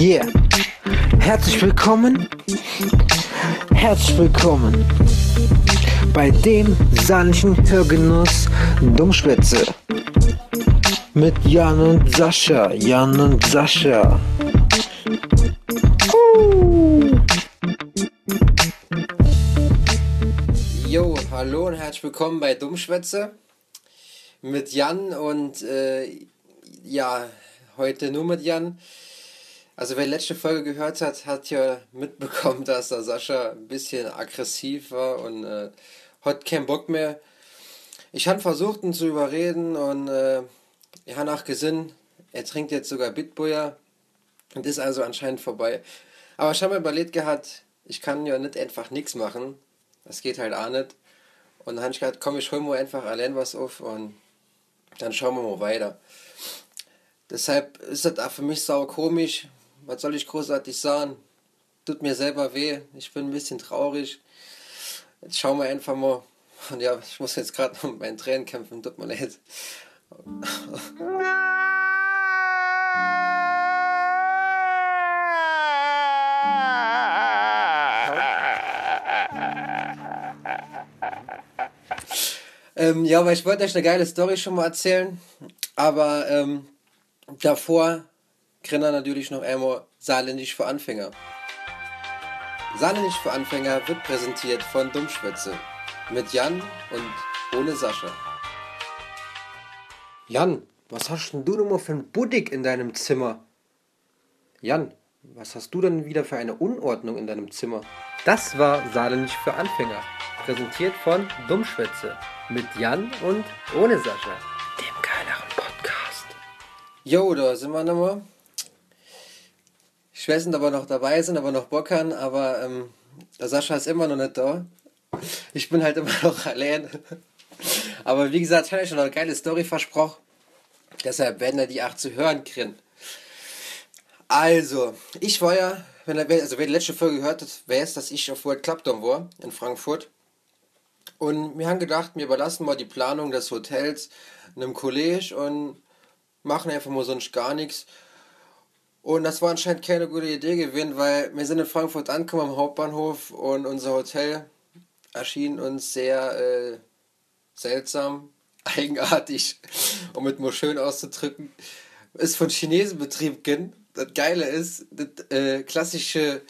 Yeah. Herzlich willkommen. Herzlich willkommen bei dem sanften Hörgenuss Dummschwätze. Mit Jan und Sascha. Jan und Sascha. Jo, hallo und herzlich willkommen bei Dummschwätze mit Jan und äh, ja, heute nur mit Jan. Also wer letzte Folge gehört hat, hat ja mitbekommen, dass der Sascha ein bisschen aggressiv war und äh, hat keinen Bock mehr. Ich habe versucht, ihn zu überreden und äh, ich habe auch gesehen, er trinkt jetzt sogar Bitboyer und ist also anscheinend vorbei. Aber ich habe mir überlegt gehabt, ich kann ja nicht einfach nichts machen. Das geht halt auch nicht. Und dann habe ich gedacht, komm, ich hol mir einfach allein was auf und dann schauen wir mal weiter. Deshalb ist das auch für mich sau komisch, was soll ich großartig sagen? Tut mir selber weh. Ich bin ein bisschen traurig. Jetzt schauen wir einfach mal. Und ja, ich muss jetzt gerade mit meinen Tränen kämpfen. Tut mir leid. ähm, ja, aber ich wollte euch eine geile Story schon mal erzählen. Aber ähm, davor Grinner natürlich noch einmal Saarländisch für Anfänger. Saarländisch für Anfänger wird präsentiert von Dummschwätze mit Jan und ohne Sascha. Jan, was hast denn du nochmal für ein Buddig in deinem Zimmer? Jan, was hast du denn wieder für eine Unordnung in deinem Zimmer? Das war Saarländisch für Anfänger, präsentiert von Dummschwätze mit Jan und ohne Sascha, dem geileren Podcast. Jo, da sind wir nochmal. Ich weiß nicht, ob wir noch dabei sind, aber noch Bock haben, aber ähm, der Sascha ist immer noch nicht da. Ich bin halt immer noch allein. Aber wie gesagt, ich habe euch schon eine geile Story versprochen. Deshalb werden wir die auch zu hören kriegen. Also, ich war ja, wenn er, also wer die letzte Folge gehört hat, weiß, dass ich auf World Club Dome war, in Frankfurt. Und wir haben gedacht, wir überlassen mal die Planung des Hotels einem Kollege und machen einfach mal sonst gar nichts. Und das war anscheinend keine gute Idee gewesen, weil wir sind in Frankfurt angekommen am Hauptbahnhof und unser Hotel erschien uns sehr äh, seltsam, eigenartig, um mit mal schön auszudrücken. Ist von Chinesen betrieben. Das Geile ist, das äh, klassische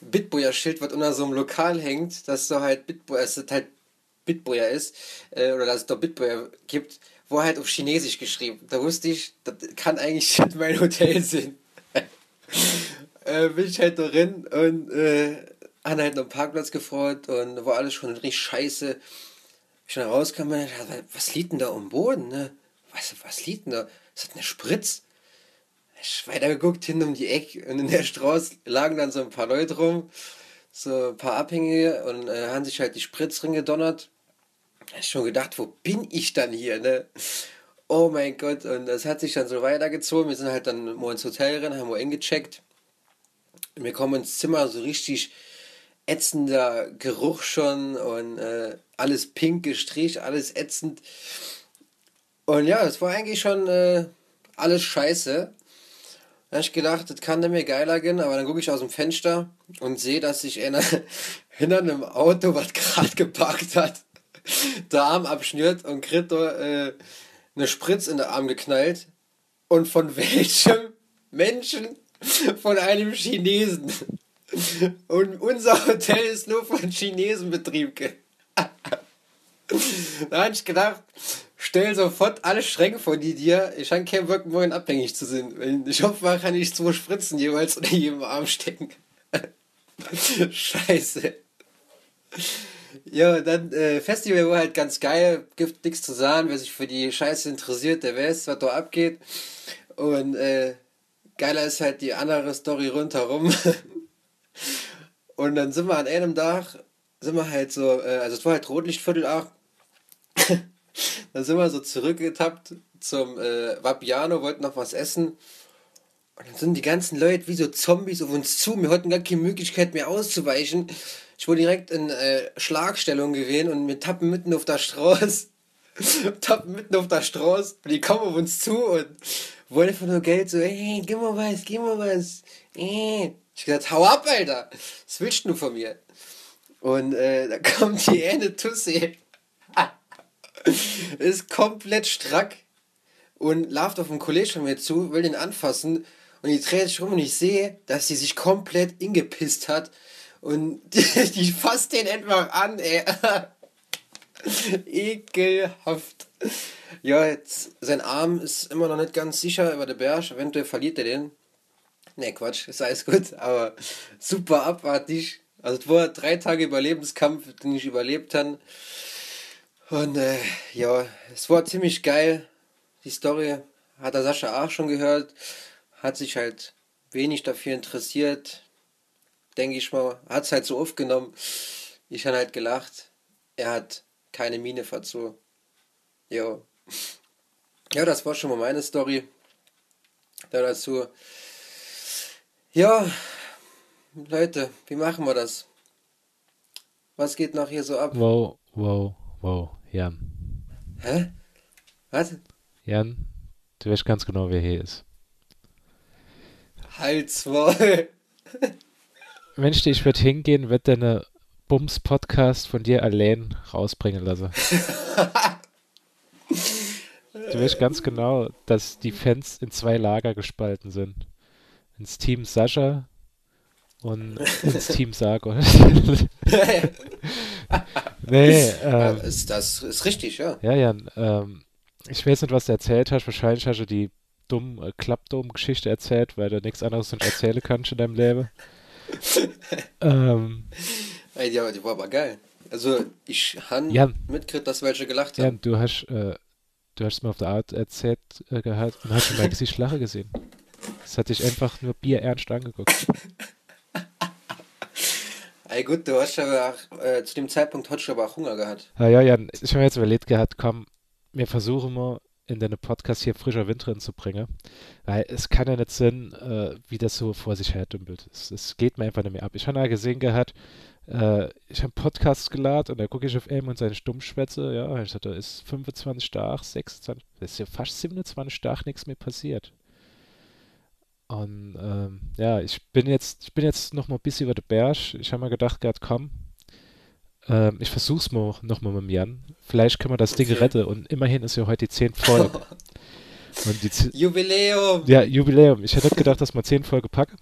Bitboyer-Schild, was unter so einem Lokal hängt, dass so halt Bitboyer, dass das halt Bitboyer ist, äh, oder dass es da Bitboyer gibt, wo halt auf Chinesisch geschrieben. Da wusste ich, das kann eigentlich mein Hotel sein äh, bin ich halt da drin und äh, haben halt noch Parkplatz gefreut und war alles schon richtig scheiße. Ich dann rauskam, was liegt denn da am Boden, ne? Was, was liegt denn da? Ist das eine Spritz? Ich weiter geguckt, hin um die Ecke und in der Straße lagen dann so ein paar Leute rum, so ein paar Abhängige und äh, haben sich halt die Spritz drin gedonnert. Da ich schon gedacht, wo bin ich dann hier, ne? Oh mein Gott, und das hat sich dann so weitergezogen. Wir sind halt dann mal ins Hotel rein, haben wir eingecheckt. Wir kommen ins Zimmer, so richtig ätzender Geruch schon und äh, alles pink gestrichen, alles ätzend. Und ja, es war eigentlich schon äh, alles scheiße. Da habe ich gedacht, das kann mir geiler gehen, aber dann gucke ich aus dem Fenster und sehe, dass sich einer hinter einem Auto, was gerade geparkt hat, der Arm abschnürt und kriegt da äh, eine Spritz in den Arm geknallt. Und von welchem Menschen? Von einem Chinesen. Und unser Hotel ist nur von Chinesen betrieben. da habe ich gedacht, stell sofort alle Schränke vor die dir. Ich habe keinen Bock, morgen abhängig zu sein. Ich hoffe, man kann ich zwei Spritzen jeweils unter jedem Arm stecken. Scheiße. Ja, dann äh, Festival war halt ganz geil, gibt nichts zu sagen, wer sich für die Scheiße interessiert, der weiß, was da abgeht. Und äh, geiler ist halt die andere Story rundherum. Und dann sind wir an einem Tag, sind wir halt so, äh, also es war halt Rotlichtviertel auch. dann sind wir so zurückgetappt zum äh, Vapiano, wollten noch was essen. Und dann sind die ganzen Leute wie so Zombies auf uns zu. Wir hatten gar keine Möglichkeit mehr auszuweichen. Ich wurde direkt in äh, Schlagstellung gewesen und wir tappen mitten auf der Straße. tappen mitten auf der Straße und die kommen auf uns zu und wollte einfach nur Geld, so, ey, gib mal was, gib mal was. Ey. Ich gesagt, hau ab, Alter. Was willst du von mir? Und äh, da kommt die eine Tussi. ist komplett strack und lauft auf den Kollegen von mir zu, will den anfassen und die dreht sich rum und ich sehe, dass sie sich komplett ingepisst hat und die, die fasst den einfach an, ey. Ekelhaft. Ja, jetzt, sein Arm ist immer noch nicht ganz sicher über der Berg. Eventuell verliert er den. Ne, Quatsch, ist alles gut, aber super abartig. Also, es war drei Tage Überlebenskampf, den ich überlebt habe. Und äh, ja, es war ziemlich geil. Die Story hat der Sascha auch schon gehört. Hat sich halt wenig dafür interessiert. Denke ich mal. Hat es halt so aufgenommen. Ich habe halt gelacht. Er hat keine Miene verzogen. Jo. Ja, das war schon mal meine Story. Da dazu. Ja, Leute, wie machen wir das? Was geht noch hier so ab? Wow, wow, wow, Jan. Hä? Was? Jan, du weißt ganz genau, wer hier ist. Halt's wohl. Mensch, ich würde hingehen, wird deine Bums-Podcast von dir allein rausbringen lassen. du weißt ganz genau, dass die Fans in zwei Lager gespalten sind. Ins Team Sascha und ins Team Sargon. nee, ähm, ist, das ist richtig, ja. Ja, Jan, ähm, ich weiß nicht, was du erzählt hast. Wahrscheinlich hast du die dumm äh, Klappdom-Geschichte erzählt, weil du nichts anderes nicht erzählen kannst in deinem Leben. ähm, Ey, die, die war aber geil. Also, ich habe mitgekriegt, dass welche gelacht haben. Jan, du hast, äh, du hast mir auf der Art erzählt äh, gehabt und hast schon mein Gesicht lachen gesehen. Das hat dich einfach nur bierernst angeguckt. Ey gut, du hast aber auch, äh, zu dem Zeitpunkt hast du aber auch Hunger gehabt. Ja, ja, Jan, ich habe mir jetzt überlegt gehabt, komm, wir versuchen mal in deine Podcast hier frischer Wind drin zu bringen. Weil es kann ja nicht sein, äh, wie das so vor sich her dümpelt. Es, es, geht mir einfach nicht mehr ab. Ich habe ja gesehen gehabt, äh, ich habe Podcasts geladen und da gucke ich auf M und seine Stummschwätze, ja, ich dachte, da ist 25 Tag, 26, das ist ja fast 27 Tag nichts mehr passiert. Und ähm, ja, ich bin jetzt, ich bin jetzt noch mal ein bisschen über den Berg. Ich habe mir gedacht, gerade komm, ähm, ich versuch's mal noch mal mit dem Jan. Vielleicht können wir das Ding retten. Und immerhin ist ja heute die 10 Folge. Jubiläum! Ja, Jubiläum. Ich hätte gedacht, dass wir 10 Folge packen.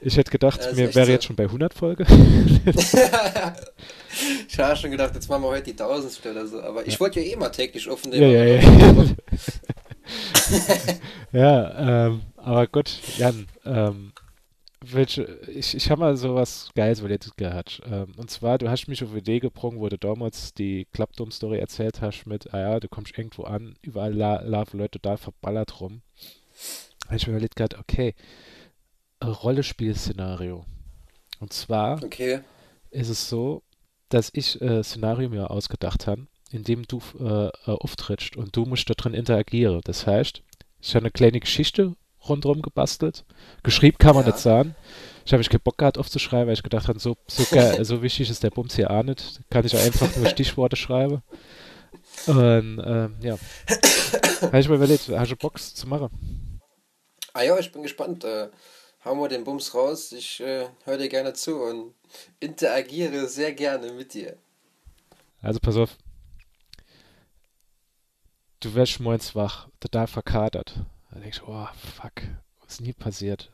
Ich hätte gedacht, mir wäre so. jetzt schon bei 100 Folge. ich habe schon gedacht, jetzt machen wir heute die 1000 oder so. Aber ich ja. wollte ja eh mal täglich offen Ja, ja, ja. ja, ähm, aber gut, Jan, ähm, welche, ich, ich habe mal sowas Geiles überlegt gehabt. Ähm, und zwar, du hast mich auf die Idee gebrungen, wo du damals die Klappdom-Story erzählt hast mit, ah ja, du kommst irgendwo an, überall la laufen Leute total verballert rum. habe ich mir überlegt gehabt, okay, Rollenspiel-Szenario. Und zwar okay. ist es so, dass ich ein äh, Szenario mir ausgedacht habe, in dem du äh, äh, auftrittst und du musst da drin interagieren. Das heißt, ich habe eine kleine Geschichte rundherum gebastelt. Geschrieben kann man ja. nicht sagen. Ich habe mich keinen Bock gehabt aufzuschreiben, weil ich gedacht habe, so, so, so wichtig ist der Bums hier auch nicht. Kann ich einfach nur Stichworte schreiben. Und ähm, ja. habe ich mir überlegt, hast du Bock zu machen? Ah ja, ich bin gespannt. Äh, hauen wir den Bums raus. Ich äh, höre dir gerne zu und interagiere sehr gerne mit dir. Also pass auf. Du wirst morgens wach, total verkatert. Da denkst du, oh, fuck, was ist nie passiert?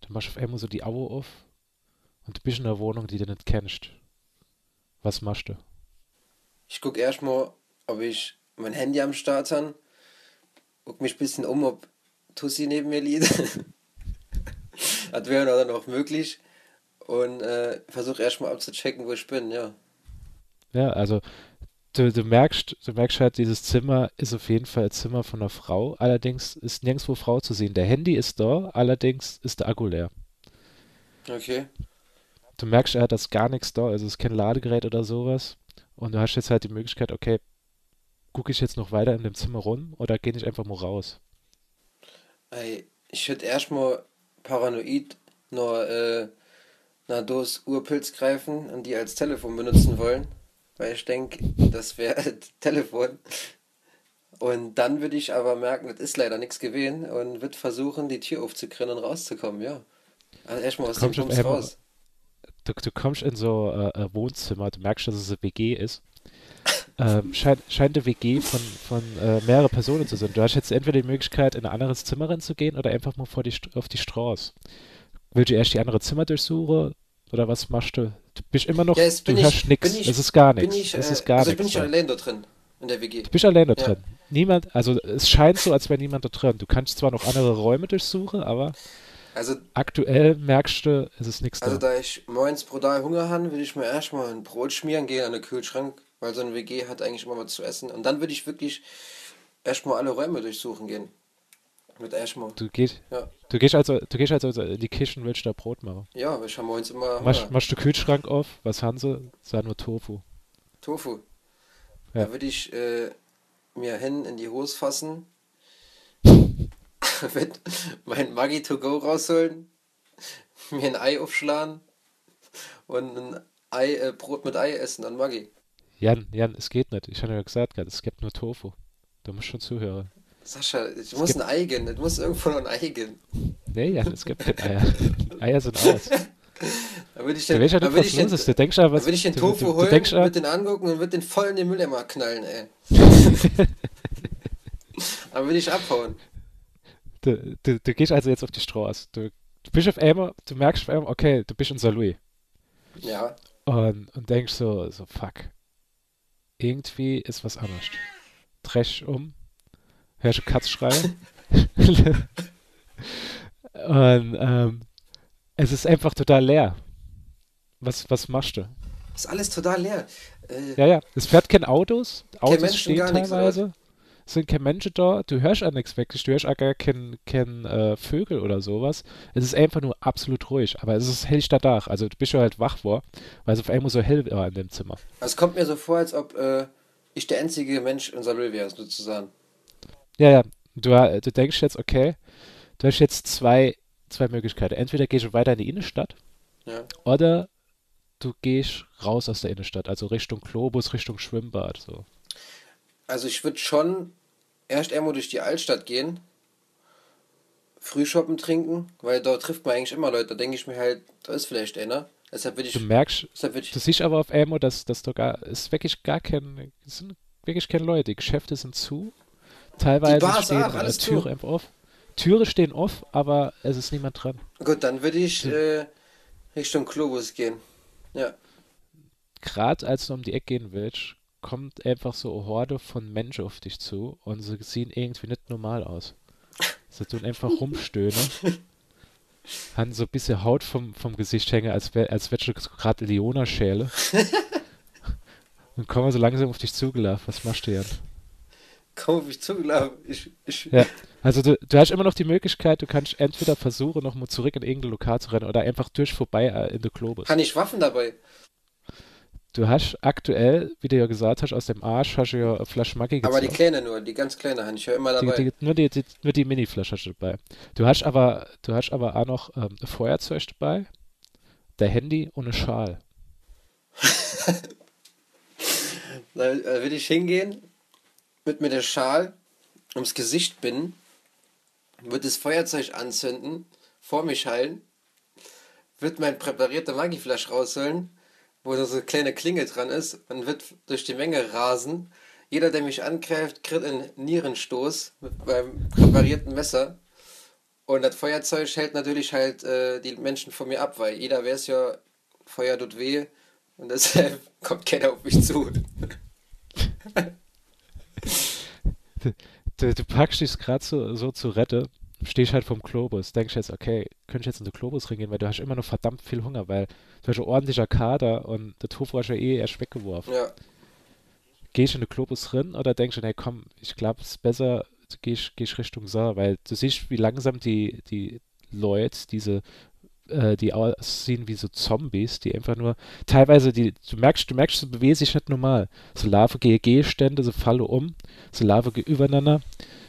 Dann machst du auf einmal so die Augen auf und du bist in einer Wohnung, die du nicht kennst. Was machst du? Ich guck erstmal, ob ich mein Handy am Start habe. Guck mich ein bisschen um, ob Tussi neben mir liegt. das wäre dann noch möglich. Und äh, versuche erstmal abzuchecken, wo ich bin, ja. Ja, also du, du, merkst, du merkst halt, dieses Zimmer ist auf jeden Fall ein Zimmer von einer Frau. Allerdings ist nirgendwo Frau zu sehen. Der Handy ist da, allerdings ist der Akku leer. Okay. Du merkst, er hat das gar nichts da, also es ist kein Ladegerät oder sowas. Und du hast jetzt halt die Möglichkeit, okay, gucke ich jetzt noch weiter in dem Zimmer rum oder gehe ich einfach mal raus? Ey, ich würde erstmal paranoid nur äh, eine Dose Urpilz greifen und die als Telefon benutzen wollen. Weil ich denke, das wäre Telefon. Und dann würde ich aber merken, das ist leider nichts gewesen und würde versuchen, die Tür aufzukriegen und rauszukommen, ja. Also erstmal aus dem Bums raus. Du, du kommst in so äh, ein Wohnzimmer, du merkst, dass es eine WG ist. Ähm, scheint, scheint eine WG von, von äh, mehreren Personen zu sein. Du hast jetzt entweder die Möglichkeit, in ein anderes Zimmer reinzugehen oder einfach mal vor die, auf die Straße. Willst du erst die andere Zimmer durchsuchen oder was machst du? Du bist immer noch, Ja, du bin ich- hörst nichts. bin ich- Es ist gar Bin nichts. ich, äh, Es ist gar also ich bin nichts. nicht da. allein da drin, in der WG. Du bist alleine Ja. drin. Niemand, also es scheint so, als wäre niemand da drin. Du kannst zwar noch andere Räume durchsuchen, aber Also, aktuell merkst du, es ist nichts also da. da ich morgens brutal Hunger habe, würde ich mir erstmal ein Brot schmieren gehen an den Kühlschrank, weil so eine WG hat eigentlich immer was zu essen. Und dann würde ich wirklich erstmal alle Räume durchsuchen gehen. Mit erstmal. Du gehst, Ja. du gehst also, du gehst also in die Küche und willst da Brot machen. Ja, weil ich habe morgens immer Machst, machst du Kühlschrank auf? Was haben sie? Sei nur Tofu. Tofu. Ja. Da würde ich äh, mir hin in die Hose fassen, mit mein Maggi to go rausholen, mir ein Ei aufschlagen und ein Ei, äh, Brot mit Ei essen an Maggi. Jan, Jan, es geht nicht. Ich habe ja gesagt, es gibt nur Tofu. Du musst schon zuhören. Sascha, ich muss ein Ei gehen, es muss irgendwo noch ein Ei gehen. Nee, Jan, es gibt keine Eier. Eier sind aus. Da würde ich Du den, ja da was ich den. Du denkst ja, was. da würde ich den du, Tofu du, du holen, ja, würde den angucken und würde den voll in den Mülleimer knallen, ey. Dann würde ich abhauen. du, du, du gehst also jetzt auf die Straße. Du, du bist auf einmal, du merkst auf einmal, okay, du bist in St. Louis. Ja. Und, und denkst so, so, fuck. Irgendwie ist was anders. Drehst um, hörst du Katz schreien. und ähm, es ist einfach total leer. Was, was machst du? Ist alles total leer. Äh, Ja, ja, es fährt kein Autos, Autos Menschen, stehen teilweise, es sind keine Menschen da, du hörst auch nichts wirklich, du hörst auch gar kein, kein äh, Vögel oder sowas. Es ist einfach nur absolut ruhig, aber es ist helllichter Dach, also du bist schon halt wach vor, weil es auf einmal so hell war in dem Zimmer. Es kommt mir so vor, als ob äh, ich der einzige Mensch in Salö wäre, sozusagen. Ja, ja, du, du denkst jetzt, okay, du hast jetzt zwei, zwei Möglichkeiten. Entweder gehst du weiter in die Innenstadt Ja. oder du gehst raus aus der Innenstadt, also Richtung Globus, Richtung Schwimmbad, so. Also ich würde schon erst einmal durch die Altstadt gehen, Frühshoppen trinken, weil dort trifft man eigentlich immer Leute. Da denke ich mir halt, da ist vielleicht einer. Deshalb würde ich, Du merkst, deshalb würde Du ich, siehst aber auf einmal, dass, dass du gar, es ist wirklich gar kein, es sind wirklich keine Leute. Die Geschäfte sind zu. Teilweise stehen auch, äh, Türen einfach auf. Türen stehen off, aber es ist niemand dran. gut, dann würde ich äh, Richtung Globus gehen. Ja. Gerade als du um die Ecke gehen willst, kommt einfach so eine Horde von Menschen auf dich zu und sie sehen irgendwie nicht normal aus. Sie tun einfach rumstöhnen. haben so ein bisschen Haut vom, vom Gesicht hängen, als wär, als wärst du gerade Leona-Schäle. und kommen so langsam auf dich zugelaufen. Was machst du, Jan? Komm auf mich zugelaufen. Ich, ich, Ja, also du, du hast immer noch die Möglichkeit, du kannst entweder versuchen, nochmal zurück in irgendein Lokal zu rennen oder einfach durch vorbei äh, in der Globus. Habe ich Waffen dabei? Du hast aktuell, wie du ja gesagt hast, aus dem Arsch hast du ja eine Flasche Maggi Aber die gezogen. kleine nur, die ganz kleine habe ich ja immer Die, dabei. die, nur die, die, nur die Mini-Flasche hast du dabei. Du hast aber, du hast aber auch noch ähm, ein Feuerzeug dabei, der Handy und eine Schal. Da äh, will ich hingehen, mit mir der Schal ums Gesicht binden, wird das Feuerzeug anzünden, vor mich halten, wird mein präparierter Maggi-Flasch rausholen, wo so eine kleine Klinge dran ist und wird durch die Menge rasen. Jeder, der mich angreift, kriegt einen Nierenstoß beim präparierten Messer. Und das Feuerzeug hält natürlich halt äh, die Menschen von mir ab, weil jeder weiß ja, Feuer tut weh und deshalb kommt keiner auf mich zu. Du, du packst dich gerade so, so zur Rette, stehst halt vom Globus, denkst jetzt, okay, könnte ich jetzt in den Globus reingehen, weil du hast immer noch verdammt viel Hunger, weil du hast ein ordentlicher Kader und der Tofu hast du ja eh erst weggeworfen. Ja. Gehst du in den Globus drin oder denkst du, nee, komm, ich glaube, es ist besser, du gehst, gehst Richtung Saar, weil du siehst, wie langsam die, die Leute, diese, äh, die aussehen wie so Zombies, die einfach nur, teilweise, die, du merkst, du merkst, sie bewegen sich nicht normal. So laufen GG-Stände, so fallen um, so laufen übereinander.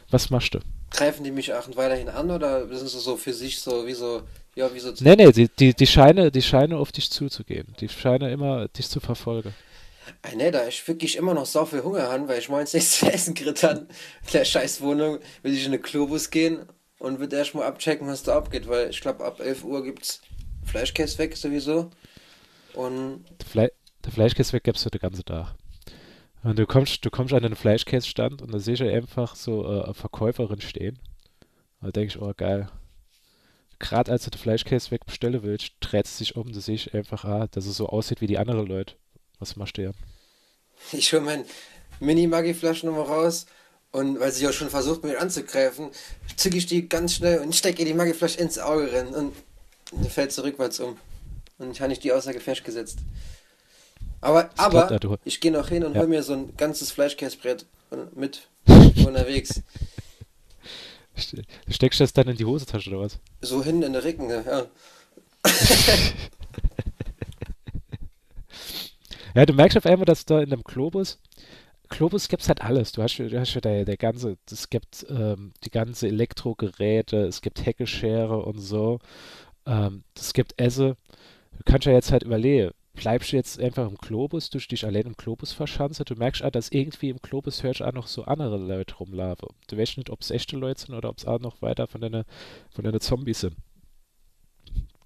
Was machst du? Greifen die mich auch weiterhin an oder sind sie so für sich so wie so, ja, wie so. Nee, nee, die, die, die scheinen, die scheinen auf dich zuzugehen. Die scheinen immer dich zu verfolgen. Ah, ne, da ich wirklich immer noch so viel Hunger habe, weil ich morgens nichts zu essen gekriegt habe. In der scheiß Wohnung will ich in den Globus gehen und wird erstmal abchecken, was da abgeht, weil ich glaube, ab 11 Uhr gibt's Fleischkäse weg sowieso. Und Der, Fle der Fleischkäse weg gibst du den ganzen Tag. Und du kommst, du kommst an den Fleischkäsestand und da sehe ich einfach so äh, eine Verkäuferin stehen. Und da denke ich, oh geil. Gerade als du den Fleischkäse wegbestellen willst, dreht sie sich um, da sehe ich einfach, ah, dass es so aussieht wie die anderen Leute. Was machst du ja? ich hole mein Mini-Maggi-Flaschen nochmal raus und weil sie auch schon versucht, mich anzugreifen, zücke ich die ganz schnell und stecke ihr die Maggi-Flasche ins Auge rein und fällt so rückwärts um. Und ich habe nicht die außer Gefecht gesetzt. Aber, ja, aber ich gehe noch hin und ja. hol mir so ein ganzes Fleischkäsebrett mit unterwegs. Ste- steckst du das dann in die Hosentasche oder was? So hin in der Ricken, ja. Ja, du merkst auf einmal, dass da in dem Globus, Globus gibt's halt alles. Du hast, du hast ja der, der ganze, es gibt ähm, die ganze Elektrogeräte, es gibt Heckeschere und so. Ähm, es gibt Esse. Du kannst ja jetzt halt überlegen, bleibst du jetzt einfach im Globus, du dich allein im Globus verschanzt, du merkst auch, dass irgendwie im Globus hörst du auch noch so andere Leute rumlaufen. Du weißt nicht, ob es echte Leute sind oder ob es auch noch weiter von deiner, von deiner Zombies sind.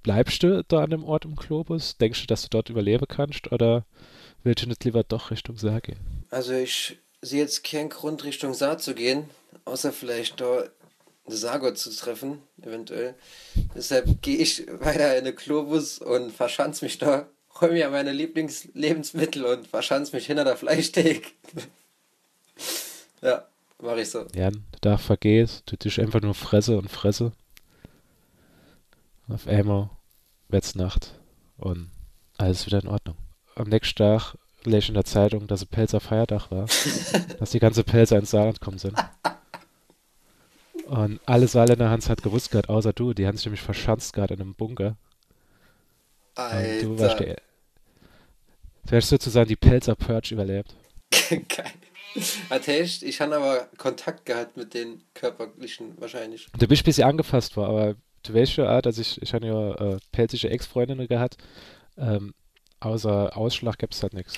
Bleibst du da an dem Ort im Globus? Denkst du, dass du dort überleben kannst oder willst du nicht lieber doch Richtung gehen? Also ich sehe jetzt keinen Grund, Richtung Saar zu gehen, außer vielleicht da Sagot zu treffen, eventuell. Deshalb gehe ich weiter in den Globus und verschanz mich da, hol mir meine Lieblingslebensmittel und verschanz mich hinter der Fleischtheke. ja, mache ich so. Ja, der Tag vergeht, du dich einfach nur fresse und fresse. Auf einmal wird's Nacht und alles wieder in Ordnung. Am nächsten Tag lese in der Zeitung, dass ein Pelzer Feiertag war, dass die ganze Pelzer ins Saarland gekommen sind. Und alle Saarländer haben es halt gewusst gehabt, außer du, die haben sich nämlich verschanzt gerade in einem Bunker. Und du warst Alter, der, du hast sozusagen die Pelzer Purge überlebt. geil. Hat ich habe aber Kontakt gehabt mit den körperlichen wahrscheinlich. Du bist ein bisschen angefasst war, aber du weißt schon, ah, dass ich, ich habe ja äh, pelzische Ex-Freundinnen gehabt. Ähm, außer Ausschlag gibt's halt nichts.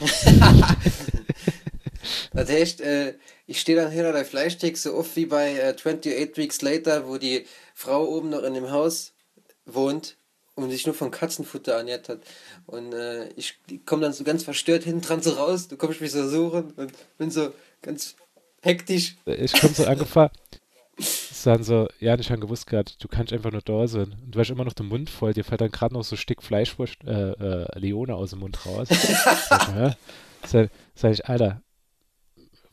Das heißt, äh, ich stehe dann hinter der Fleischtheke so oft wie bei äh, 28 Weeks Later, wo die Frau oben noch in dem Haus wohnt und sich nur von Katzenfutter ernährt hat. Und äh, ich komme dann so ganz verstört hinten dran so raus, du kommst mich so suchen und bin so ganz hektisch. Ich komme so angefahren, sagen so, ja, ich habe gewusst gehabt, du kannst einfach nur da sein. Und du hast immer noch den Mund voll, dir fällt dann gerade noch so ein Stück Fleischwurst, äh, äh, Leone aus dem Mund raus. Sag? Sag, sag ich, Alter,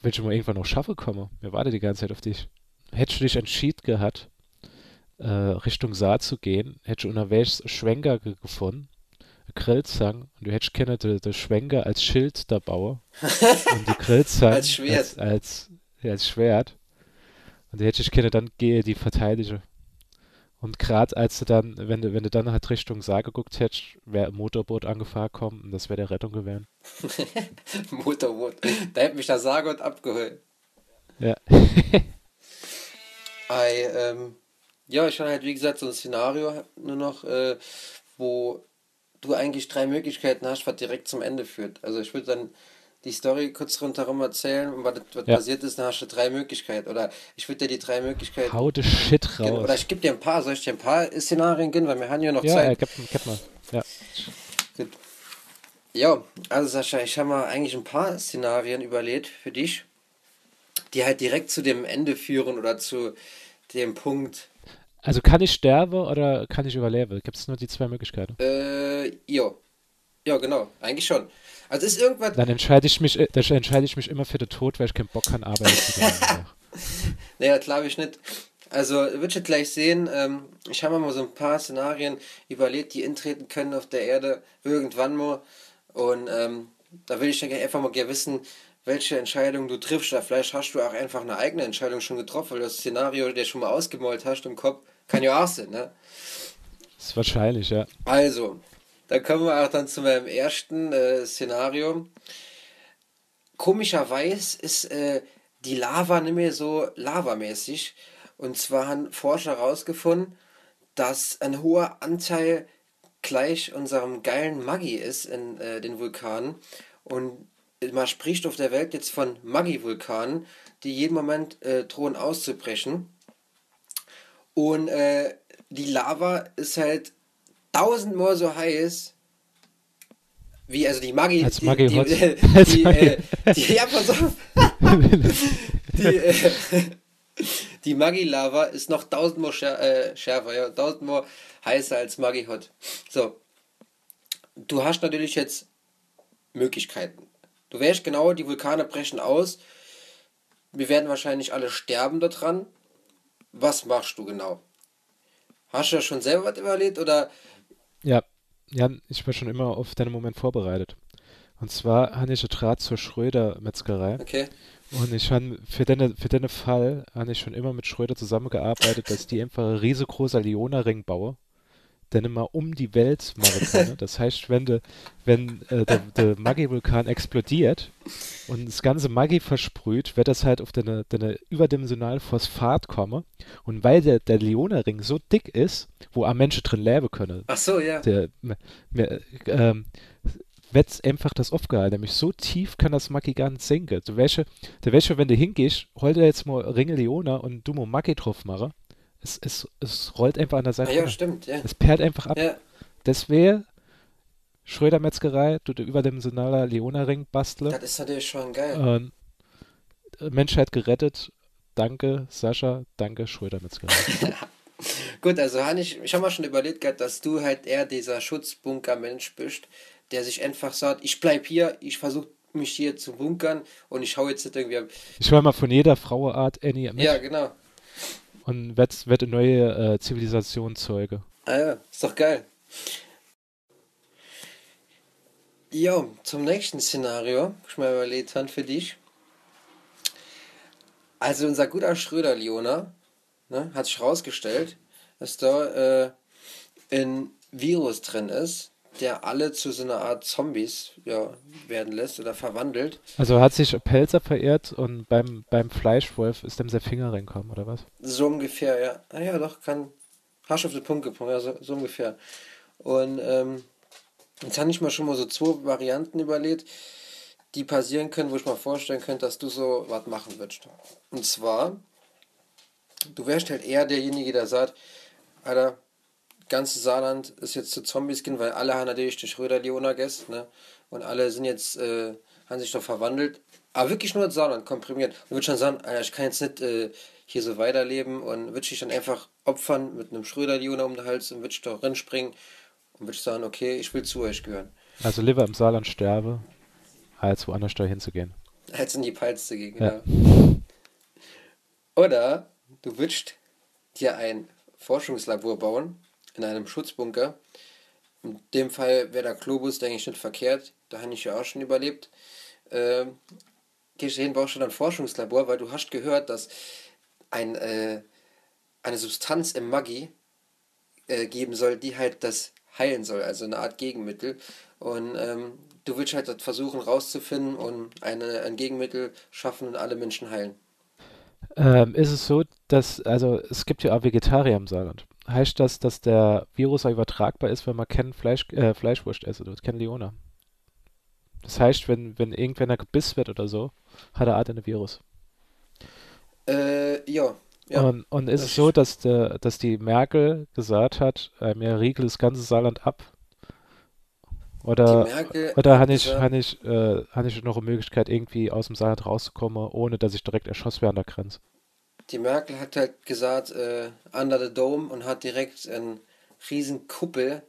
willst du mal irgendwann noch schaffen kommen? Wir warten die ganze Zeit auf dich. Hättest du dich entschieden gehabt, äh, Richtung Saar zu gehen, hättest du unterwegs Schwenker ge gefunden, Grillzangen, und du hättest können den den Schwenker als Schild da bauen und die Grillzangen Als Schwert. als, als, als Schwert. Und die hätte ich können, dann gehe die verteidige. Und gerade als du dann, wenn du, wenn du dann halt Richtung Saar geguckt hättest, wäre ein Motorboot angefahren kommen und das wäre der Rettung gewesen. Motorboot. Da hätte mich der Sargott abgeholt. Ja. Ei, ähm, ja, ich habe halt, wie gesagt, so ein Szenario nur noch, äh, wo du eigentlich drei Möglichkeiten hast, was direkt zum Ende führt. Also ich würde dann die Story kurz rundherum erzählen und was, was Ja. passiert ist, dann hast du drei Möglichkeiten. Oder ich würde dir die drei Möglichkeiten. Hau de Shit raus. oder ich gebe dir ein paar, soll ich dir ein paar Szenarien geben, weil wir haben ja noch Ja, Zeit. gib, gib mal. Ja. Gut. Ja, also Sascha, ich habe mal eigentlich ein paar Szenarien überlegt für dich, die halt direkt zu dem Ende führen oder zu dem Punkt. Also kann ich sterben oder kann ich überleben? Gibt es nur die zwei Möglichkeiten? Äh, ja. Ja, genau, eigentlich schon. Also ist irgendwas. Dann entscheide ich mich, äh, dann entscheide ich mich immer für den Tod, weil ich keinen Bock habe, arbeiten zu. Naja, glaube ich nicht. Also, wird ihr gleich sehen, ähm, ich habe mir mal so ein paar Szenarien überlegt, die intreten können auf der Erde irgendwann mal. Und ähm, da will ich dann einfach mal gerne wissen, welche Entscheidung du triffst. Oder vielleicht hast du auch einfach eine eigene Entscheidung schon getroffen, weil das Szenario, der schon mal ausgemalt hast im Kopf, kann ja auch sein, ne? Das ist wahrscheinlich, ja. Also, da kommen wir auch dann zu meinem ersten äh, Szenario. Komischerweise ist äh, die Lava nicht mehr so lavamäßig. Und zwar haben Forscher herausgefunden, dass ein hoher Anteil gleich unserem geilen Maggi ist in äh, den Vulkanen. Und man spricht auf der Welt jetzt von Maggi-Vulkanen, die jeden Moment äh, drohen auszubrechen. Und äh, die Lava ist halt tausendmal so heiß wie, also die Maggi. Als die, Maggi die, Hot. die, Als die, äh, die, ja, pass auf. die, äh, die Maggi-Lava ist noch tausendmal schär, äh, schärfer, ja, tausendmal heißer als Maggi Hot. So. Du hast natürlich jetzt Möglichkeiten. Du weißt genau, die Vulkane brechen aus. Wir werden wahrscheinlich alle sterben daran. Was machst du genau? Hast du ja schon selber was überlegt oder Ja, ja, ich war schon immer auf deinen Moment vorbereitet. Und zwar habe ich einen Draht zur Schröder-Metzgerei. okay? Und ich habe für den, für den Fall habe ich schon immer mit Schröder zusammengearbeitet, dass die einfach ein riesengroßer Leona-Ring baue, der immer um die Welt machen kann. Das heißt, wenn, de, wenn äh, der, der Maggi-Vulkan explodiert und das ganze Maggi versprüht, wird das halt auf eine, eine überdimensionale Phosphat kommen. Und weil der, der Leona-Ring so dick ist, wo auch Menschen drin leben können, Ach so, ja. der, me- me- ähm, wird einfach das aufgehalten. Nämlich so tief kann das Maggi gar nicht sinken. Du der welche, wenn du hingehst, hol dir jetzt mal Ringe Leona und du mal Maggi drauf machen. Es, es, es rollt einfach an der Ah, Seite. ja, runter. stimmt, ja. es perlt einfach ab. Ja, Das wäre Schröder Metzgerei, du der überdimensionaler Leona-Ring bastle. das ist natürlich schon geil. Und äh, Menschheit gerettet. Danke, Sascha. Danke, Schröder Metzgerei. Gut, also han ich, habe mal schon überlegt gehabt, dass du halt eher dieser Schutzbunker-Mensch bist, der sich einfach sagt, ich bleib hier, ich versuche mich hier zu bunkern und ich hau jetzt nicht irgendwie ab. Ich war mal von jeder Frauenart Annie mit Ja, genau. Und werd, werd eine neue äh, Zivilisation zeuge. Ah ja, ist doch geil. Jo, zum nächsten Szenario, ich mal überlegt habe für dich. Also unser guter Schröder, Leona, ne, hat sich herausgestellt, dass da äh, ein Virus drin ist, der alle zu so einer Art Zombies ja, werden lässt oder verwandelt. Also hat sich Pelzer verehrt und beim, beim Fleischwolf ist dem der Finger reinkommen, oder was? So ungefähr, ja. Ah ja, doch, kann. Hast auf den Punkt gebracht, ja, so, so ungefähr. Und ähm, jetzt habe ich mir schon mal so zwei Varianten überlegt, die passieren können, wo ich mir vorstellen könnte, dass du so was machen würdest. Und zwar, du wärst halt eher derjenige, der sagt, Alter, ganze Saarland ist jetzt zu Zombies gehen, weil alle haben natürlich die Schröder-Leona gegessen, ne? Und alle sind jetzt, äh, haben sich doch verwandelt. Aber wirklich nur das Saarland komprimiert. Und würde schon sagen, Alter, ich kann jetzt nicht äh, hier so weiterleben und würde ich dann einfach opfern mit einem Schröder-Leona um den Hals und würde ich doch rinspringen und würde sagen, okay, ich will zu euch gehören. Also lieber im Saarland sterbe, als woanders da hinzugehen. Als in die Peits zu gehen, Ja. genau. Oder du würdest dir ein Forschungslabor bauen in einem Schutzbunker. In dem Fall wäre der Globus, denke ich, nicht verkehrt. Da habe ich ja auch schon überlebt. Ähm, gehst du hin, baust du ein Forschungslabor, weil du hast gehört, dass ein, äh, eine Substanz im Maggi äh, geben soll, die halt das heilen soll, also eine Art Gegenmittel. Und ähm, du willst halt versuchen rauszufinden und eine, ein Gegenmittel schaffen und alle Menschen heilen. Ähm, ist es so, dass, also es gibt ja auch Vegetarier im Saarland. Heißt das, dass der Virus auch übertragbar ist, wenn man kein Fleisch, äh, Fleischwurst isst oder kein Leona? Das heißt, wenn, wenn irgendwer gebissen wird oder so, hat er Art ein Virus. Äh, ja. ja. Und, und ist es so, dass, der, dass die Merkel gesagt hat, äh, mir riegelt das ganze Saarland ab? Oder, Merkel oder habe ich, hab ich, äh, hab ich noch eine Möglichkeit, irgendwie aus dem Saarland rauszukommen, ohne dass ich direkt erschossen werde an der Grenze? Die Merkel hat halt gesagt, äh, under the dome und hat direkt einen riesen Kuppel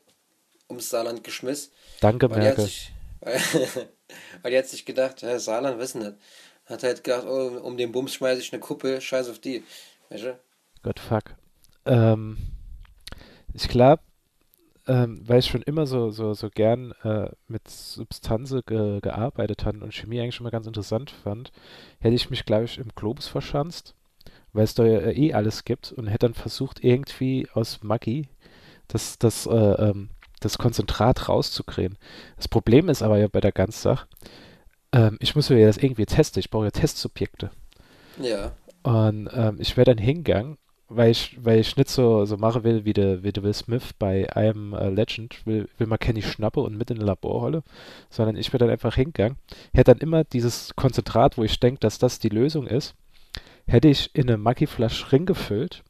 ums Saarland geschmissen. Danke, Weil Merkel. sich, weil, weil die hat sich gedacht, ja, Saarland wissen nicht. Hat halt gedacht, oh, um den Bums schmeiße ich eine Kuppel, scheiß auf die. Weißt du? Gott, fuck. Ähm, ich glaube, ähm, weil ich schon immer so, so, so gern äh, mit Substanzen ge gearbeitet habe und Chemie eigentlich schon mal ganz interessant fand, hätte ich mich, glaube ich, im Globus verschanzt, weil es da ja äh, eh alles gibt und hätte dann versucht, irgendwie aus Maggi das, das, äh, ähm, das Konzentrat rauszukriegen. Das Problem ist aber ja bei der ganzen Sache, ähm, ich muss ja das irgendwie testen, ich brauche ja Testsubjekte. Ja. Und ähm, ich wäre dann hingegangen weil ich, weil ich nicht so, so machen will, wie der, wie Will Smith bei Am a Legend, will, will man Kenny schnappe und mit in ein Labor holle, sondern ich bin dann einfach hingegangen, hätte dann immer dieses Konzentrat, wo ich denke, dass das die Lösung ist, hätte ich in eine Maggi-Flasche Ring gefüllt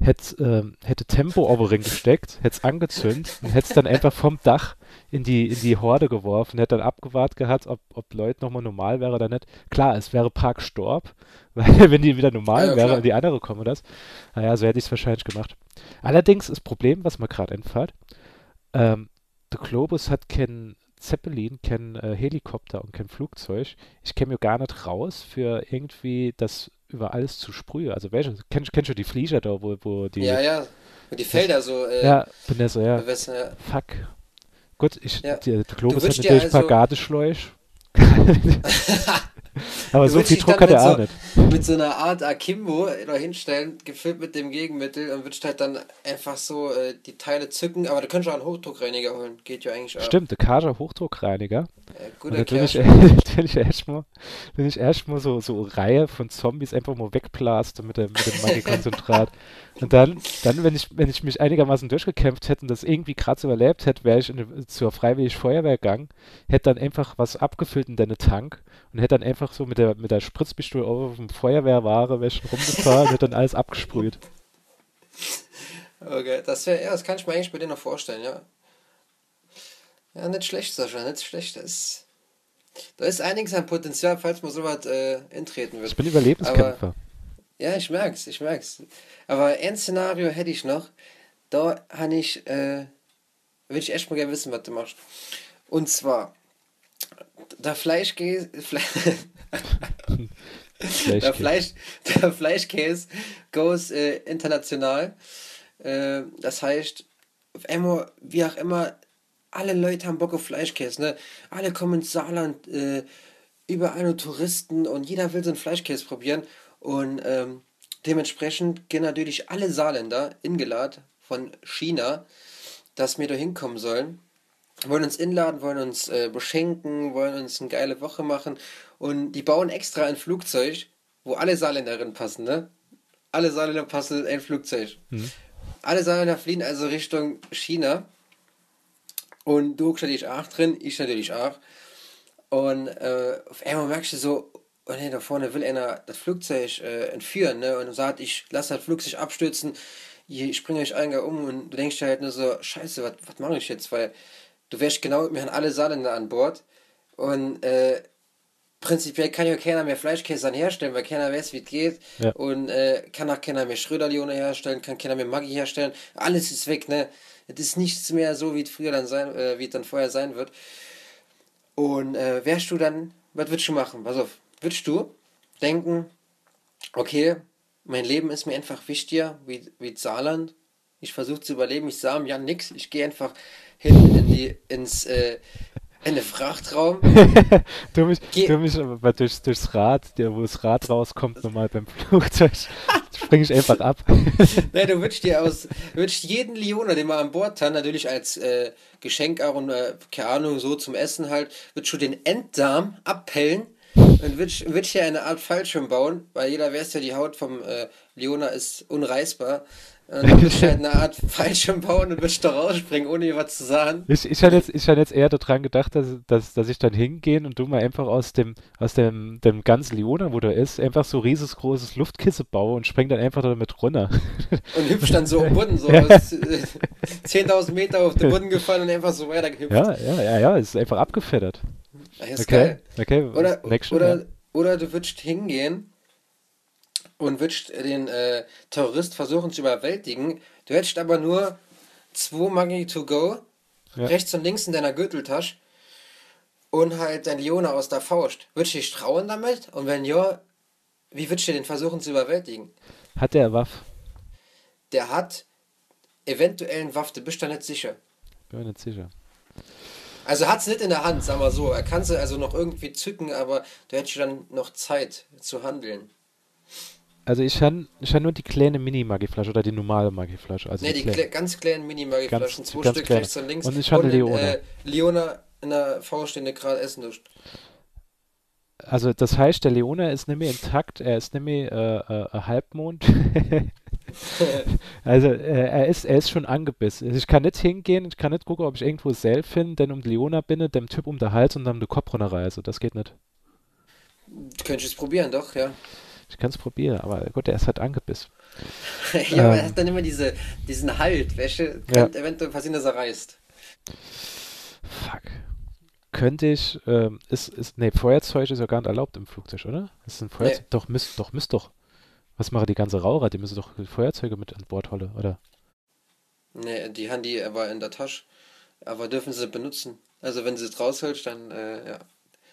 hätte, äh, hätte Tempo over Ring gesteckt, hätte es angezündet und hätte es dann einfach vom Dach in die, in die Horde geworfen, hätte dann abgewartet gehabt, ob, ob Leute nochmal normal wäre oder nicht. Klar, es wäre Park Storb, weil wenn die wieder normal ja, ja, wäre und die andere kommen das, naja, so hätte ich es wahrscheinlich gemacht. Allerdings das Problem, was mir gerade entfällt, ähm, der Globus hat kein Zeppelin, kein äh, Helikopter und kein Flugzeug. Ich käme mir gar nicht raus für irgendwie das über alles zu sprühen. Also welche, kennst, kennst du die Flieger da, wo, wo die... Ja, ja, wo die Felder so... Äh, ja, Vanessa, ja. Bewässern, ja. Fuck. Gut, ich, Ja. die, der Globus hat natürlich ein paar also- Gardeschläuch. Aber so viel Druck hat er auch nicht. mit so einer Art Akimbo da hinstellen, gefüllt mit dem Gegenmittel und würdest halt dann einfach so äh, die Teile zücken, aber du könntest auch einen Hochdruckreiniger holen. Geht ja eigentlich auch. Stimmt, der Kaja Hochdruckreiniger. Äh, Und guter natürlich, Kerl. natürlich erstmal, erstmal so, so Reihe von Zombies einfach mal wegblaste mit dem, mit dem Maggi-Konzentrat. Und dann, dann, wenn ich, wenn ich mich einigermaßen durchgekämpft hätte und das irgendwie gerade überlebt hätte, wäre ich in eine, zur Freiwillig Feuerwehr gegangen, hätte dann einfach was abgefüllt in deine Tank und hätte dann einfach so mit der, mit der Spritzpistole auf dem Feuerwehrware ich rumgefahren hätte dann alles abgesprüht. Okay, das wäre, ja, das kann ich mir eigentlich bei dir noch vorstellen, ja. Ja, nicht schlecht, Sascha, nicht schlecht. Das ist, da ist einiges an Potenzial, falls man sowas äh, intreten wird. Ich bin Überlebenskämpfer. Ja, ich merk's, ich merk's. Aber ein Szenario hätte ich noch. Da habe ich, äh, will ich echt mal gerne wissen, was du machst. Und zwar, der Fleischkäse, Fle der, Fleisch, der Fleischkäse goes äh, international. Äh, das heißt, einmal, wie auch immer, alle Leute haben Bock auf Fleischkäse, ne? Alle kommen ins Saarland, äh, überall nur Touristen und jeder will so einen Fleischkäse probieren. Und ähm, dementsprechend gehen natürlich alle Saarländer ingeladen von China, dass wir da hinkommen sollen. Wollen uns inladen, wollen uns äh, beschenken, wollen uns eine geile Woche machen. Und die bauen extra ein Flugzeug, wo alle Saarländerinnen passen, ne? Alle Saarländer passen in ein Flugzeug. Mhm. Alle Saarländer fliehen also Richtung China. Und du guckst natürlich auch drin, ich natürlich auch. Und äh, auf einmal merkst du so, oh nee, da vorne will einer das Flugzeug äh, entführen, ne? Und sagt, ich lasse das Flugzeug abstürzen, ich springe euch einmal um und du denkst dir halt nur so, scheiße, was was mache ich jetzt? Weil du wärst genau, wir haben alle Saarländer an Bord. Und äh, prinzipiell kann ja keiner mehr Fleischkäse herstellen, weil keiner weiß, wie es geht. Ja. Und äh, kann auch keiner mehr Schröderlione herstellen, kann keiner mehr Maggi herstellen. Alles ist weg, ne? Es ist nichts mehr so, wie es früher dann sein, äh, wie es dann vorher sein wird. Und äh, wärst du dann, was würdest du machen? Pass auf, würdest du denken, okay, mein Leben ist mir einfach wichtiger wie, wie Saarland. Ich versuche zu überleben, ich sah im Jan nix, ich gehe einfach hin in die, ins, äh, in den Frachtraum. du mich, Geh- du mich aber durch, durchs Rad, der, wo das Rad rauskommt, nochmal beim Flugzeug, springe ich einfach ab. Ne, du würdest dir aus, würdest jeden Lioner, den wir an Bord haben, natürlich als äh, Geschenk auch und äh, keine Ahnung, so zum Essen halt, würdest du den Enddarm abpellen und würdest, würdest dir eine Art Fallschirm bauen, weil jeder weiß ja, die Haut vom äh, Leona ist unreißbar. Und dann würdest du halt eine Art Fallschirm bauen und würdest da rausspringen, ohne dir was zu sagen. Ich, ich hatte jetzt, ich hatte jetzt eher daran gedacht, dass, dass, dass ich dann hingehen und du mal einfach aus dem, aus dem, dem ganz Leona, wo der ist, einfach so riesengroßes Luftkissen baue und spring dann einfach damit runter. Und hüpfst dann so am Boden, so Ja. aus äh, 10.000 Meter auf den Boden gefallen und einfach so weitergehüpft. Ja, ja, ja, ja, ist einfach abgefedert. Das ist Okay, geil. okay. Oder, next oder, ja. oder du würdest hingehen und würdest den äh, Terrorist versuchen zu überwältigen. Du hättest aber nur zwei Maggi to go, Ja. rechts und links in deiner Gürteltasche und halt dein Leone aus der Faust. Würdest du dich trauen damit? Und wenn ja, wie würdest du den versuchen zu überwältigen? Hat der Waff? Der hat eventuell eine Waffe, du bist da nicht sicher. Bin mir nicht sicher. Also hat es nicht in der Hand, sagen wir so. Er kann sie also noch irgendwie zücken, aber du hättest dann noch Zeit zu handeln. Also ich habe ich nur die kleine Mini-Maggi-Flasche oder die normale Maggi-Flasche. Also Ne, die kleine. klä ganz kleinen Mini-Maggi-Flaschen, Ganz- zwei ganz Stück kleine. rechts und links. Und ich hatte in, Leona. Äh, Leona in der du gerade essen musst. Also das heißt, der Leona ist nicht mehr intakt, er ist nicht mehr äh, äh, ein Halbmond. also äh, er, ist, er ist schon angebissen. Also ich kann nicht hingehen, ich kann nicht gucken, ob ich irgendwo Sel finde, denn um Leona bin, dem Typ um den Hals und dann eine Kopf runterreiße. Das geht nicht. Könntest du es probieren, doch, ja. Ich kann es probieren, aber gut, er ist halt angebissen. ja, ähm, aber er hat dann immer diese, diesen Halt, welche könnte ja. eventuell passieren, dass er reißt. Fuck. Könnte ich, ähm, ist, ist, nee, Feuerzeug ist ja gar nicht erlaubt im Flugzeug, oder? Ist ein Feuerzeug? Nee. Doch, müsst, doch, müsst doch. Was machen die ganze Raucher? Die müssen doch Feuerzeuge mit an Bord holen, oder? Nee, die haben die aber in der Tasche. Aber dürfen sie benutzen. Also wenn sie es raushältst, dann, äh, ja.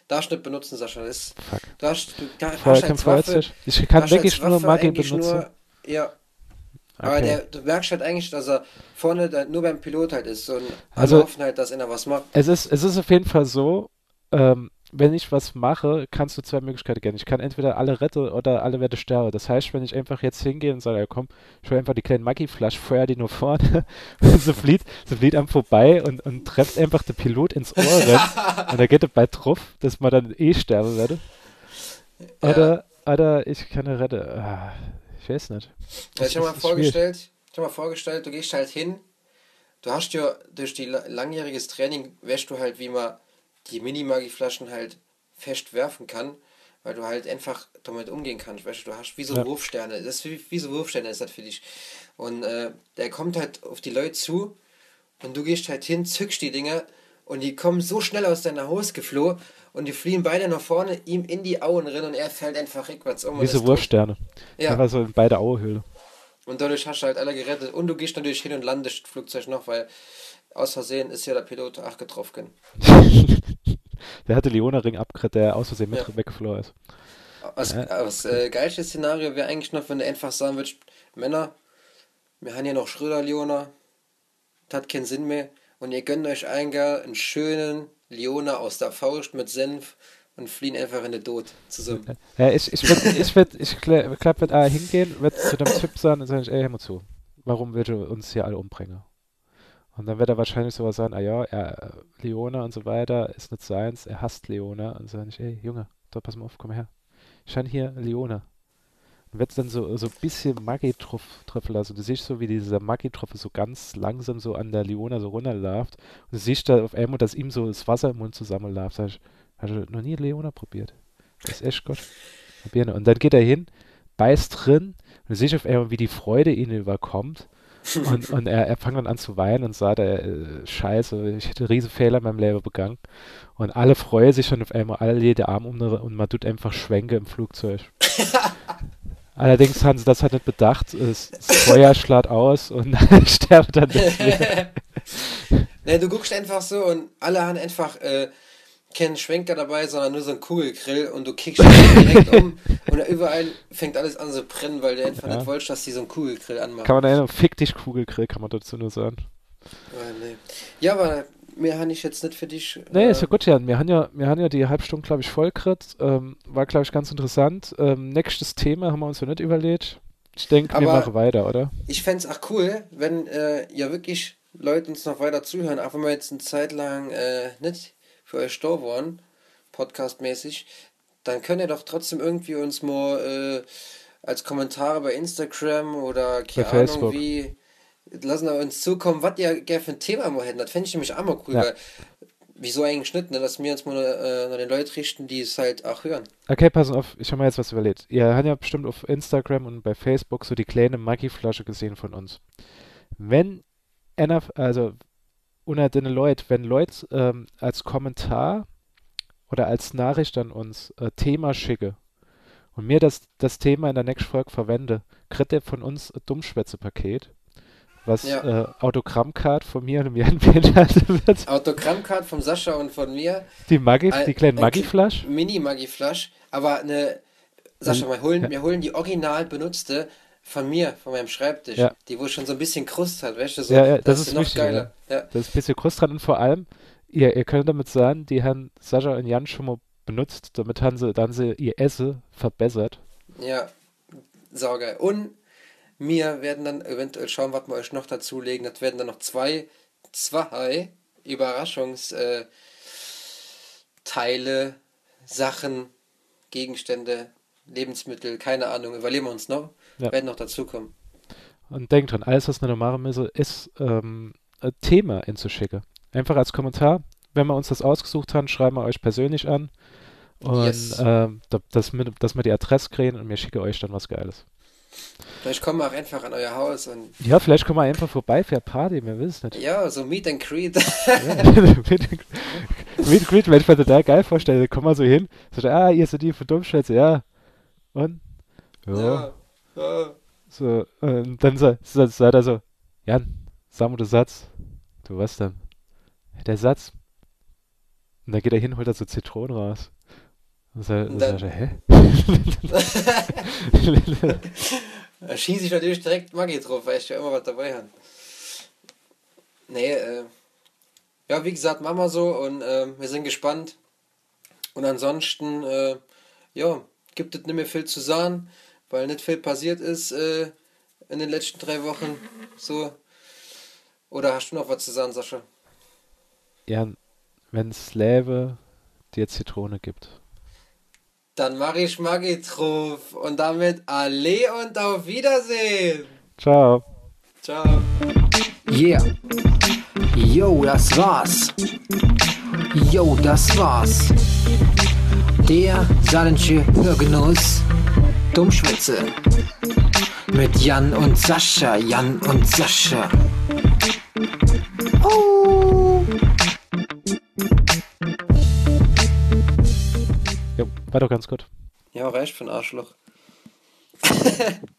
Darfst nicht benutzen, Sascha. Das, Fuck. Darfst, du da, kein Feuerzeug. Ich kann wirklich nur Magie benutzen. Nur, ja. Okay. Aber der, du merkst halt eigentlich, dass er vorne da, nur beim Pilot halt ist und also hoffen halt, dass er was macht. Es ist, es ist auf jeden Fall so, ähm, wenn ich was mache, kannst du zwei Möglichkeiten gehen. Ich kann entweder alle retten oder alle werde sterben. Das heißt, wenn ich einfach jetzt hingehe und sage, ja komm, ich will einfach die kleinen Maggi-Flasch, feuer die nur vorne und so flieht, so flieht am vorbei und, und trefft einfach der Pilot ins Ohr rennt, und da geht er bei drauf, dass man dann eh sterben werde. Oder, ja. oder ich kann eine retten. Ah, ich weiß nicht. Ja, ich habe mal vorgestellt, ich habe mal vorgestellt, du gehst halt hin, du hast ja durch die langjähriges Training, wäschst du halt wie man die Mini-Magi-Flaschen halt fest werfen kann, weil du halt einfach damit umgehen kannst. Weißt du, du hast wie so ja. Wurfsterne. Das ist wie, wie so Wurfsterne ist das für dich. Und äh, der kommt halt auf die Leute zu und du gehst halt hin, zückst die Dinger und die kommen so schnell aus deiner Hose geflohen und die fliehen beide nach vorne, ihm in die Auen rein und er fällt einfach rückwärts um. Wie so Wurfsterne. Ja. Einfach so in beide Auenhöhle. Und dadurch hast du halt alle gerettet. Und du gehst natürlich hin und landest das Flugzeug noch, weil aus Versehen ist ja der Pilot auch getroffen. der hatte Leona-Ring abgekriegt, der aus Versehen mit ja. weggeflogen ist. Das, ja. das äh, geilste Szenario wäre eigentlich noch, wenn du einfach sagen würdest, Männer, wir haben hier noch Schröder-Leona, das hat keinen Sinn mehr und ihr gönnt euch einen schönen Leona aus der Faust mit Senf und fliehen einfach in den Tod zusammen. Ja, ich, ich würde, ich würde, ich glaube, wird A hingehen, wird zu dem Typ sagen und sagen, ey, hör mal zu, warum willst du uns hier alle umbringen? Und dann wird er wahrscheinlich sowas sagen, ah ja, er, Leona und so weiter ist nicht seins, er hasst Leona. Und so ich, ey, Junge, doch, pass mal auf, komm her. Schau hier Leona. Und wird dann so, so ein bisschen Maggi-Trüffel, also du siehst so, wie dieser Maggi-Trüffel so ganz langsam so an der Leona so runterläuft. Und du siehst da auf einmal, dass ihm so das Wasser im Mund zusammenläuft. Sag ich, hast du noch nie Leona probiert? Das ist echt gut. Probieren. Und dann geht er hin, beißt drin und du siehst auf einmal, wie die Freude ihn überkommt. Und, und er, er fängt dann an zu weinen und sagt, äh, scheiße, ich hätte riesen Fehler in meinem Leben begangen. Und alle freuen sich schon auf einmal, alle jede Arm um und man tut einfach Schwenke im Flugzeug. Allerdings haben sie das halt nicht bedacht. Das, Feuer schlägt aus und sterbt dann deswegen. nee, du guckst einfach so und alle haben einfach äh, keinen Schwenker dabei, sondern nur so einen Kugelgrill und du kickst direkt um und überall fängt alles an zu brennen, weil du einfach ja. nicht wolltest, dass die so einen Kugelgrill anmachen. Kann man erinnern, fick dich Kugelgrill, kann man dazu nur sagen. Ja, nee. ja aber mehr habe ich jetzt nicht für dich. Nee, äh, ist ja gut, Jan. Wir haben ja, wir haben ja die Halbstunde, glaube ich, voll ähm, War, glaube ich, ganz interessant. Ähm, nächstes Thema haben wir uns ja nicht überlegt. Ich denke, wir machen weiter, oder? Ich fände es auch cool, wenn äh, ja wirklich Leute uns noch weiter zuhören, auch wenn wir jetzt eine Zeit lang äh, nicht euch da waren, podcastmäßig, dann könnt ihr doch trotzdem irgendwie uns mal äh, als Kommentare bei Instagram oder keine Ahnung Facebook. wie lassen wir uns zukommen, was ihr gerne für ein Thema mal hätten. Das fände ich nämlich auch mal cool, ja. weil wieso eigentlich nicht, ne? dass wir uns mal äh, an den Leuten richten, die es halt auch hören. Okay, pass auf, ich habe mir jetzt was überlegt. Ihr habt ja bestimmt auf Instagram und bei Facebook so die kleine Maggi-Flasche gesehen von uns. Wenn einer, also unter den Leuten, wenn Leute ähm, als Kommentar oder als Nachricht an uns äh, Thema schicke und mir das, das Thema in der nächsten Folge verwende, kriegt er von uns ein Dummschwätze-Paket, was ja. äh, Autogrammcard von mir und mir beinhaltet wird. Autogrammcard von Sascha und von mir. Die Maggi, die kleinen Maggi-Flasch. Mini-Maggi-Flasch, aber eine, Sascha, wir holen, wir holen die original benutzte von mir, von meinem Schreibtisch, ja. die wo schon so ein bisschen Krust hat, weißt du, so, ja, ja, das, ist noch wichtig, geiler. Ja. Das ist ein bisschen Krust dran und vor allem, ihr, ihr könnt damit sagen, die haben Sascha und Jan schon mal benutzt, damit haben sie, dann sie ihr Essen verbessert. Ja, saugeil. Und wir werden dann eventuell schauen, was wir euch noch dazulegen. Das werden dann noch zwei, zwei Überraschungsteile, äh, Sachen, Gegenstände, Lebensmittel, keine Ahnung, überleben wir uns noch ja. werden noch dazukommen. Und denkt dran, alles, was noch machen müssen, ist ähm, Thema inzuschicken. Einfach als Kommentar. Wenn wir uns das ausgesucht haben, schreiben wir euch persönlich an. Und Yes. ähm, da- dass, wir, dass wir die Adresse kriegen und wir schicken euch dann was Geiles. Vielleicht kommen wir auch einfach an euer Haus und Ja, vielleicht kommen wir einfach vorbei für eine Party, wir wissen es nicht. ja, so Meet and Greet. Meet Greet, wenn ich mir total geil vorstelle, dann kommen wir so hin, so, ah, ihr seid die von Dummschwätze, ja. Und? Ja. ja. So, und dann sa- sa- sagt er so, Jan, sag mal den Satz. Du, was denn? Der Satz. Und dann geht er hin, holt er so Zitronen raus. Und sa- Und dann er, hä? Da schieße ich natürlich direkt Maggi drauf, weil ich ja immer was dabei habe. Nee, äh, ja, wie gesagt, machen wir so und äh, wir sind gespannt. Und ansonsten, äh, ja, gibt es nicht mehr viel zu sagen, weil nicht viel passiert ist äh, in den letzten drei Wochen. So. Oder hast du noch was zu sagen, Sascha? Jan, wenn's Leben dir Zitrone gibt. Dann mache ich Maggi drauf und damit alle und auf Wiedersehen. Ciao. Ciao. Yeah. Yo, das war's. Yo, das war's. Der saarländische Hörgenuss Dummschwätze. Mit Jan und Sascha, Jan und Sascha. Oh. Jo, war doch ganz gut. Ja, reicht für ein Arschloch.